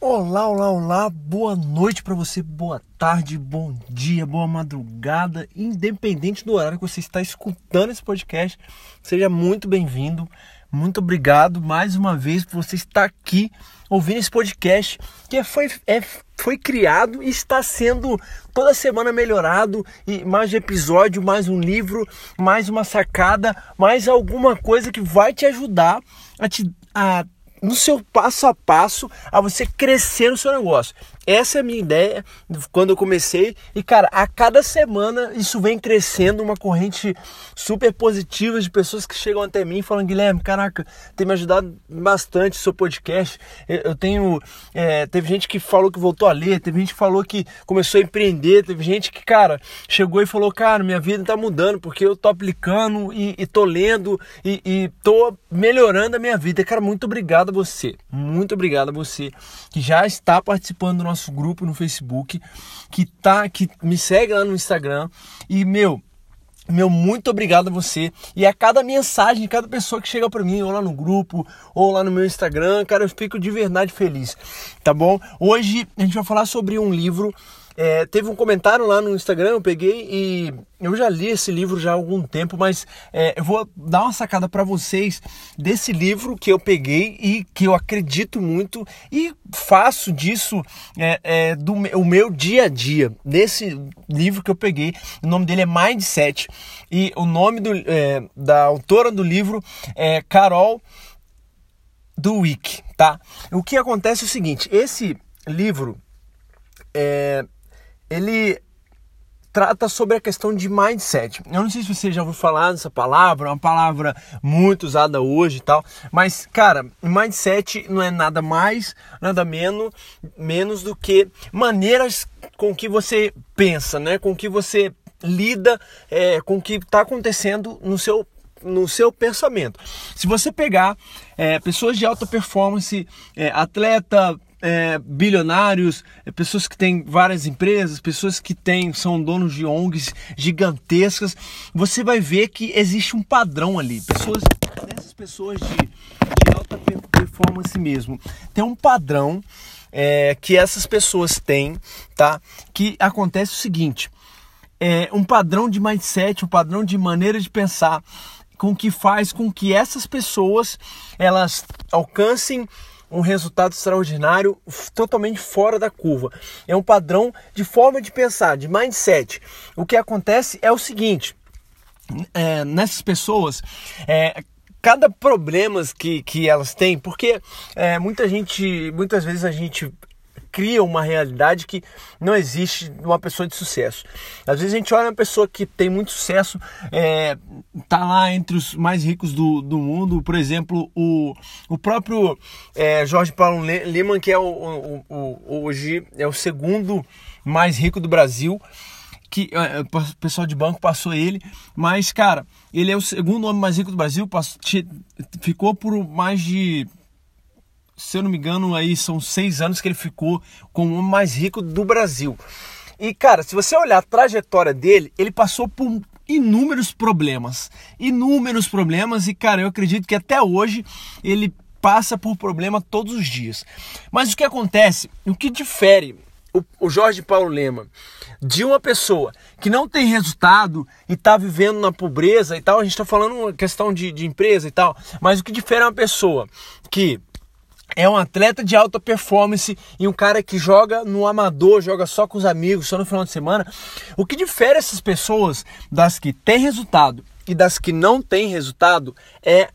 Olá, olá, olá, boa noite para você, boa tarde, bom dia, boa madrugada, independente do horário que você está escutando esse podcast, seja muito bem-vindo, muito obrigado mais uma vez por você estar aqui ouvindo esse podcast que foi, é, foi criado e está sendo toda semana melhorado e mais episódio, mais um livro, mais uma sacada, mais alguma coisa que vai te ajudar a te a no seu passo a passo a você crescer no seu negócio. Essa é a minha ideia quando eu comecei e cara, a cada semana isso vem crescendo, uma corrente super positiva de pessoas que chegam até mim falando Guilherme, caraca, tem me ajudado bastante o seu podcast. Eu tenho, é, teve gente que falou que voltou a ler, teve gente que falou que começou a empreender, teve gente que cara chegou e falou, cara, minha vida tá mudando porque eu tô aplicando e, e tô lendo e, e tô melhorando a minha vida. Cara, muito obrigado a você, muito obrigado a você que já está participando do nosso nosso grupo no Facebook, que tá que me segue lá no Instagram e meu, meu, muito obrigado a você. E a cada mensagem, cada pessoa que chega para mim, ou lá no grupo, ou lá no meu Instagram, cara, eu fico de verdade feliz, tá bom? Hoje a gente vai falar sobre um livro é, teve um comentário lá no Instagram, eu peguei e eu já li esse livro já há algum tempo, mas é, eu vou dar uma sacada para vocês desse livro que eu peguei e que eu acredito muito e faço disso é, é, do o meu dia a dia. Desse livro que eu peguei, o nome dele é Mindset e o nome do, é, da autora do livro é Carol Dweck, tá? O que acontece é o seguinte, esse livro é, ele trata sobre a questão de mindset. Eu não sei se você já ouviu falar dessa palavra, é uma palavra muito usada hoje e tal, mas cara, mindset não é nada mais, nada menos, menos do que maneiras com que você pensa, né? Com que você lida é, com o que está acontecendo no seu no seu pensamento. Se você pegar é, pessoas de alta performance, é, atleta, é, bilionários, é, pessoas que têm várias empresas, pessoas que têm, são donos de ONGs gigantescas, você vai ver que existe um padrão ali. Pessoas, pessoas de, de alta performance mesmo, tem um padrão é, que essas pessoas têm, tá? Que acontece o seguinte: é um padrão de mindset, um padrão de maneira de pensar, com que faz com que essas pessoas elas alcancem um resultado extraordinário totalmente fora da curva. É um padrão de forma de pensar, de mindset. O que acontece é o seguinte: é, nessas pessoas, é, cada problema que, que elas têm, porque é, muita gente, muitas vezes a gente cria uma realidade que não existe uma pessoa de sucesso. Às vezes a gente olha uma pessoa que tem muito sucesso, é, tá lá entre os mais ricos do, do mundo, por exemplo, o, o próprio é, Jorge Paulo Lehmann, que é o, o, o, hoje é o segundo mais rico do Brasil, que é, o pessoal de banco passou ele, mas cara, ele é o segundo homem mais rico do Brasil, passou, ficou por mais de se eu não me engano, aí são seis anos que ele ficou como o mais rico do Brasil. E cara, se você olhar a trajetória dele, ele passou por inúmeros problemas, inúmeros problemas e cara, eu acredito que até hoje ele passa por problema todos os dias. Mas o que acontece, o que difere o, o Jorge Paulo Lema de uma pessoa que não tem resultado e está vivendo na pobreza e tal, a gente está falando uma questão de, de empresa e tal, mas o que difere é uma pessoa que é um atleta de alta performance e um cara que joga no amador, joga só com os amigos, só no final de semana. O que difere essas pessoas das que têm resultado e das que não têm resultado é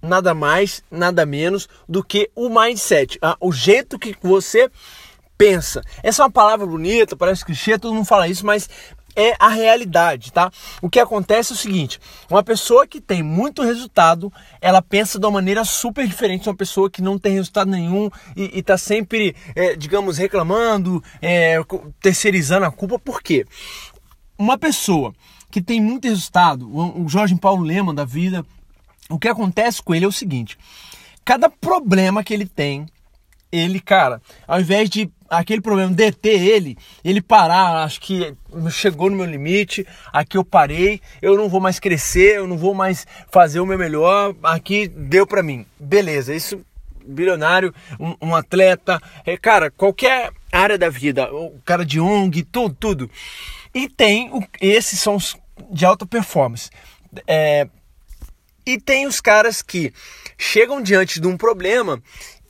nada mais, nada menos do que o mindset, o jeito que você pensa. Essa é uma palavra bonita, parece clichê, todo mundo fala isso, mas é a realidade, tá? O que acontece é o seguinte: uma pessoa que tem muito resultado, ela pensa de uma maneira super diferente de uma pessoa que não tem resultado nenhum e está sempre, é, digamos, reclamando, é, terceirizando a culpa. Por quê? Uma pessoa que tem muito resultado, o Jorge Paulo Lema da vida, o que acontece com ele é o seguinte: cada problema que ele tem, ele, cara, ao invés de aquele problema deter ele, ele parar, acho que chegou no meu limite, aqui eu parei, eu não vou mais crescer, eu não vou mais fazer o meu melhor, aqui deu para mim. Beleza, isso bilionário, um, um atleta, é, cara, qualquer área da vida, o cara de ONG, tudo, tudo. E tem, o, esses são os de alta performance. É, e tem os caras que chegam diante de um problema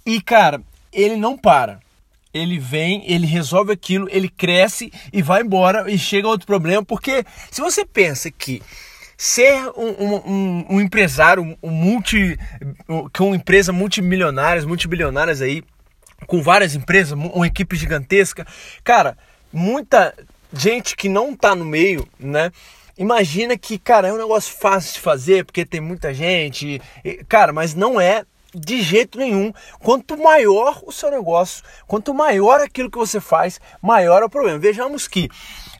e, cara, ele não para. Ele vem, ele resolve aquilo, ele cresce e vai embora e chega outro problema. Porque se você pensa que ser um, um, um empresário, um multi, com empresa multimilionárias, multibilionárias aí, com várias empresas, uma equipe gigantesca, cara, muita gente que não tá no meio, né? Imagina que, cara, é um negócio fácil de fazer porque tem muita gente, cara, mas não é de jeito nenhum. Quanto maior o seu negócio, quanto maior aquilo que você faz, maior é o problema. Vejamos que,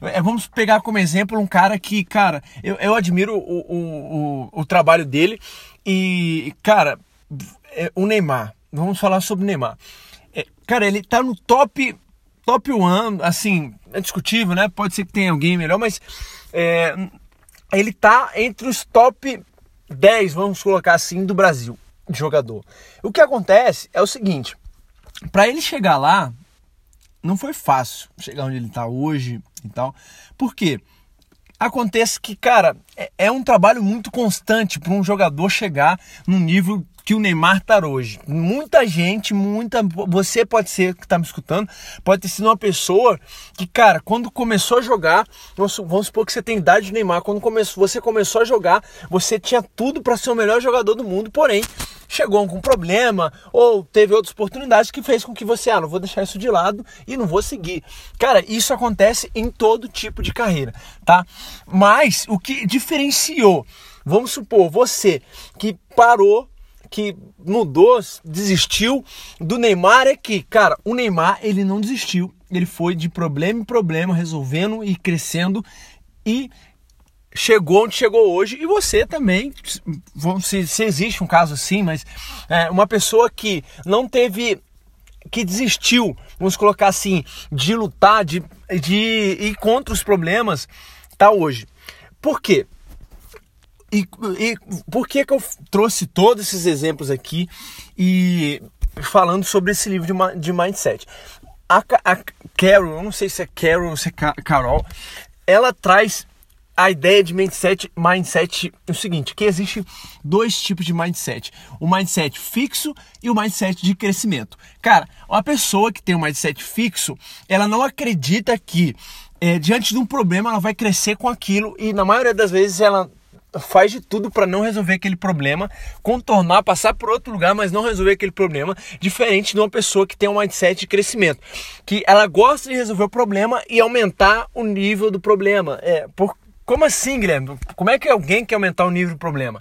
é, vamos pegar como exemplo um cara que, cara, eu, eu admiro o, o, o, o trabalho dele e, cara, é, o Neymar. Vamos falar sobre o Neymar. É, cara, ele tá no top top 1, assim, é discutível, né? Pode ser que tenha alguém melhor, mas é, ele tá entre os top 10, vamos colocar assim, do Brasil, de jogador. O que acontece é o seguinte, para ele chegar lá, não foi fácil chegar onde ele está hoje e tal. Por quê? Acontece que, cara, é, é um trabalho muito constante para um jogador chegar num nível que o Neymar está hoje. Muita gente, muita. Você pode ser que está me escutando, pode ter sido uma pessoa que, cara, quando começou a jogar, vamos, vamos supor que você tem idade de Neymar, quando começou, você começou a jogar, você tinha tudo para ser o melhor jogador do mundo, porém chegou com um problema ou teve outras oportunidades que fez com que você, ah, não vou deixar isso de lado e não vou seguir. Cara, isso acontece em todo tipo de carreira, tá? Mas o que diferenciou, vamos supor, você que parou que mudou, desistiu do Neymar é que, cara, o Neymar ele não desistiu, ele foi de problema em problema, resolvendo e crescendo e chegou onde chegou hoje e você também, se, se existe um caso assim, mas é, uma pessoa que não teve que desistiu, vamos colocar assim, de lutar, de, de ir contra os problemas, tá hoje. Por quê? E, e por que, que eu trouxe todos esses exemplos aqui e falando sobre esse livro de, de mindset? A, a Carol, eu não sei se é Carol ou se é Carol, ela traz a ideia de mindset, mindset é o seguinte, que existe dois tipos de mindset, o mindset fixo e o mindset de crescimento. Cara, uma pessoa que tem um mindset fixo, ela não acredita que é, diante de um problema ela vai crescer com aquilo e na maioria das vezes ela faz de tudo para não resolver aquele problema, contornar, passar por outro lugar, mas não resolver aquele problema, diferente de uma pessoa que tem um mindset de crescimento, que ela gosta de resolver o problema e aumentar o nível do problema. É, por, como assim, Guilherme? Como é que alguém quer aumentar o nível do problema?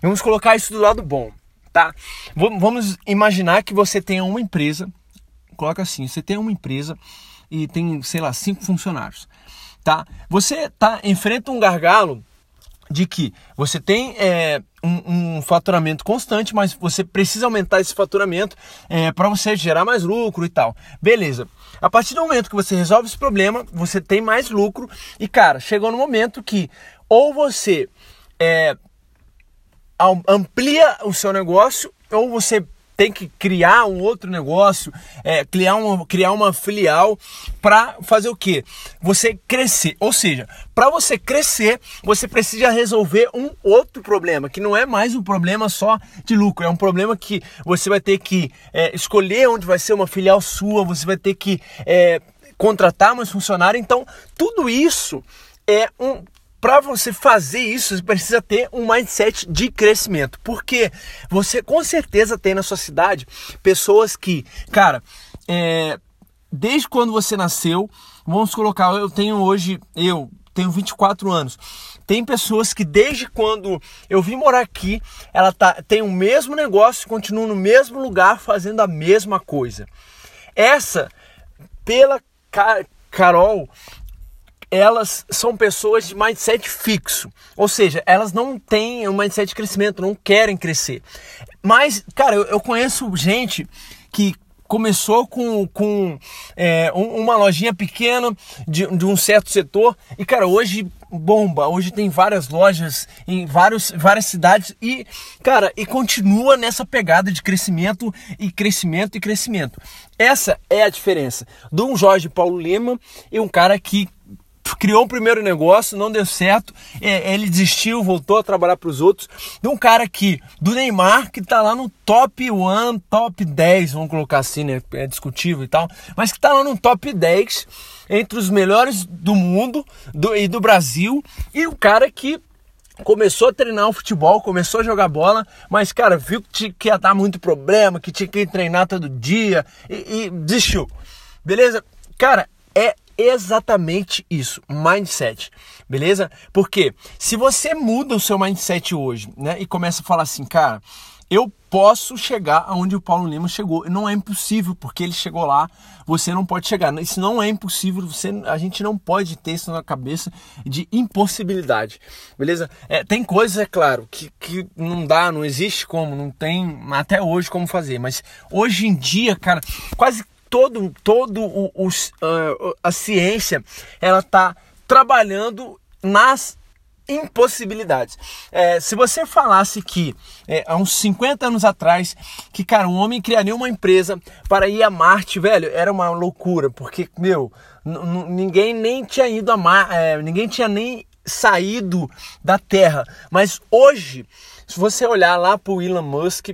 Vamos colocar isso do lado bom, tá? Vamos imaginar que você tenha uma empresa, coloca assim, você tem uma empresa e tem, sei lá, cinco funcionários, tá? Você tá enfrenta um gargalo de que você tem é, um, um, faturamento constante, mas você precisa aumentar esse faturamento é, para você gerar mais lucro e tal. Beleza. A partir do momento que você resolve esse problema, você tem mais lucro. E, cara, chegou no momento que ou você é, amplia o seu negócio ou você tem que criar um outro negócio, é, criar, uma, criar uma filial para fazer o que? Você crescer. Ou seja, para você crescer, você precisa resolver um outro problema, que não é mais um problema só de lucro, é um problema que você vai ter que é, escolher onde vai ser uma filial sua, você vai ter que é, contratar mais funcionário. Então, tudo isso é um para você fazer isso, você precisa ter um mindset de crescimento. Porque você com certeza tem na sua cidade pessoas que, cara, é, desde quando você nasceu, vamos colocar, eu tenho hoje, eu tenho 24 anos. Tem pessoas que desde quando eu vim morar aqui, ela tá, tem o mesmo negócio, continua no mesmo lugar fazendo a mesma coisa. Essa, pela Carol, elas são pessoas de mindset fixo. Ou seja, elas não têm um mindset de crescimento, não querem crescer. Mas, cara, eu, eu conheço gente que começou com, com é, uma lojinha pequena de, de, um certo setor e, cara, hoje bomba. Hoje tem várias lojas em vários, várias cidades e, cara, e continua nessa pegada de crescimento e crescimento e crescimento. Essa é a diferença de um Jorge Paulo Lima e um cara que criou o primeiro negócio, não deu certo, é, ele desistiu, voltou a trabalhar para os outros. De um cara aqui, do Neymar, que está lá no top 1, top 10, vamos colocar assim, né? É discutível e tal, mas que está lá no top 10 entre os melhores do mundo do, e do Brasil. E o cara que começou a treinar o futebol, começou a jogar bola, mas, cara, viu que, que ia dar muito problema, que tinha que treinar todo dia e, e desistiu. Beleza? Cara, é exatamente isso, mindset, beleza? Porque se você muda o seu mindset hoje, né, e começa a falar assim, cara, eu posso chegar aonde o Paulo Lima chegou. Não é impossível, porque ele chegou lá, você não pode chegar. Isso não é impossível, você, a gente não pode ter isso na cabeça de impossibilidade, beleza? É, tem coisas, é claro, que, que não dá, não existe como, não tem até hoje como fazer, mas hoje em dia, cara, quase todo, todo o, o, uh, a ciência ela está trabalhando nas impossibilidades. É, se você falasse que é, há uns 50 anos atrás que cara um homem criaria uma empresa para ir a Marte, velho, era uma loucura, porque meu, ninguém nem tinha ido a Marte, é, ninguém tinha nem saído da Terra. Mas hoje, se você olhar lá para o Elon Musk,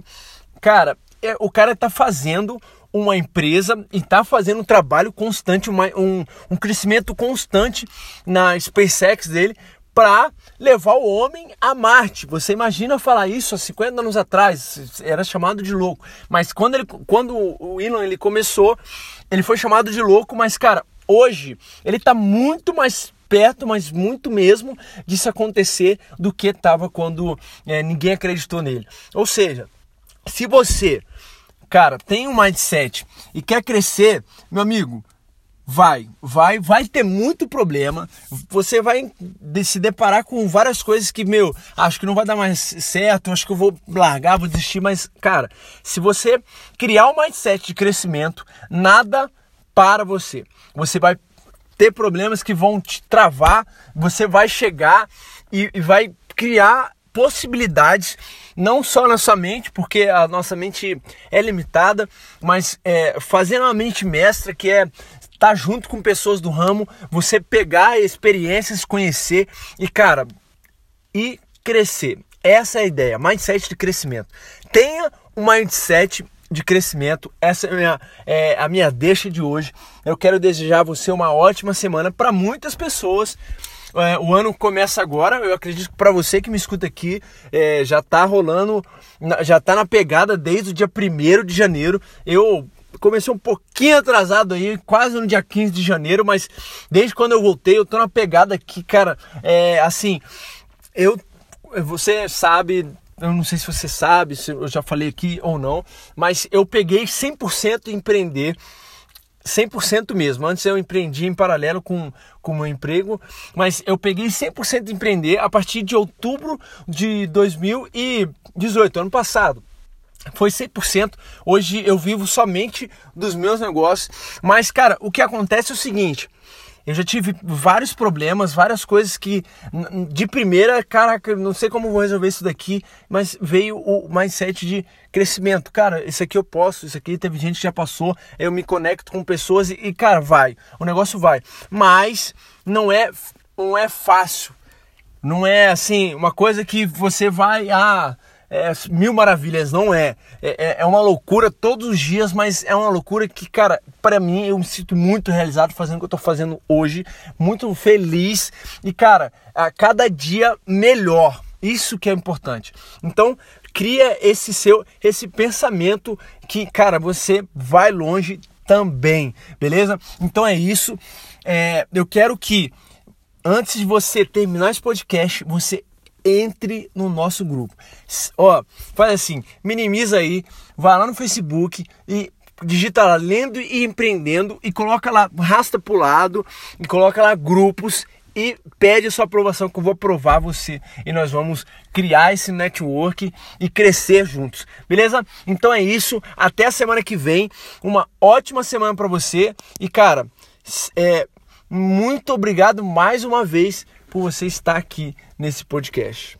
cara, é, o cara está fazendo uma empresa e está fazendo um trabalho constante, uma, um, um crescimento constante na SpaceX dele para levar o homem a Marte. Você imagina falar isso há 50 anos atrás, era chamado de louco. Mas quando, ele, quando o Elon ele começou, ele foi chamado de louco, mas cara, hoje ele está muito mais perto, mas muito mesmo disso acontecer do que estava quando é, ninguém acreditou nele. Ou seja, se você cara, tem um mindset e quer crescer, meu amigo, vai, vai, vai ter muito problema. Você vai se deparar com várias coisas que, meu, acho que não vai dar mais certo, acho que eu vou largar, vou desistir, mas, cara, se você criar um mindset de crescimento, nada para você. Você vai ter problemas que vão te travar, você vai chegar e, e vai criar possibilidades não só na sua mente, porque a nossa mente é limitada, mas é, fazendo uma mente mestra, que é estar tá junto com pessoas do ramo, você pegar experiências, conhecer e, cara, e crescer. Essa é a ideia, mindset de crescimento. Tenha um mindset de crescimento. Essa é a minha, é a minha deixa de hoje. Eu quero desejar a você uma ótima semana para muitas pessoas. É, o ano começa agora. Eu acredito que para você que me escuta aqui, é, já tá rolando, já tá na pegada desde o dia 1 de janeiro. Eu comecei um pouquinho atrasado aí, quase no dia 15 de janeiro, mas desde quando eu voltei, eu tô na pegada aqui, cara. É assim, eu. Você sabe, eu não sei se você sabe, se eu já falei aqui ou não, mas eu peguei 100% empreender 100% mesmo. Antes eu empreendi em paralelo com o meu emprego, mas eu peguei 100% de empreender a partir de outubro de 2018, ano passado. Foi 100%. Hoje eu vivo somente dos meus negócios. Mas, cara, o que acontece é o seguinte: eu já tive vários problemas, várias coisas que de primeira, caraca, não sei como vou resolver isso daqui, mas veio o mindset de crescimento. Cara, isso aqui eu posso, isso aqui teve gente que já passou, eu me conecto com pessoas e, cara, vai, o negócio vai. Mas não é não é fácil. Não é assim, uma coisa que você vai, ah, é, mil maravilhas, não é. é. é. É uma loucura todos os dias, mas é uma loucura que, cara, para mim eu me sinto muito realizado fazendo o que eu tô fazendo hoje, muito feliz e, cara, a cada dia melhor. Isso que é importante. Então, cria esse seu esse pensamento que, cara, você vai longe também, beleza? Então é isso. É, eu quero que antes de você terminar esse podcast, você entre no nosso grupo. Ó, faz assim, minimiza aí, vai lá no Facebook e digita lá lendo e empreendendo e coloca lá, rasta pro lado e coloca lá grupos e pede a sua aprovação que eu vou aprovar você e nós vamos criar esse network e crescer juntos. Beleza? Então é isso, até a semana que vem. Uma ótima semana para você e cara, é muito obrigado mais uma vez por você estar aqui nesse podcast.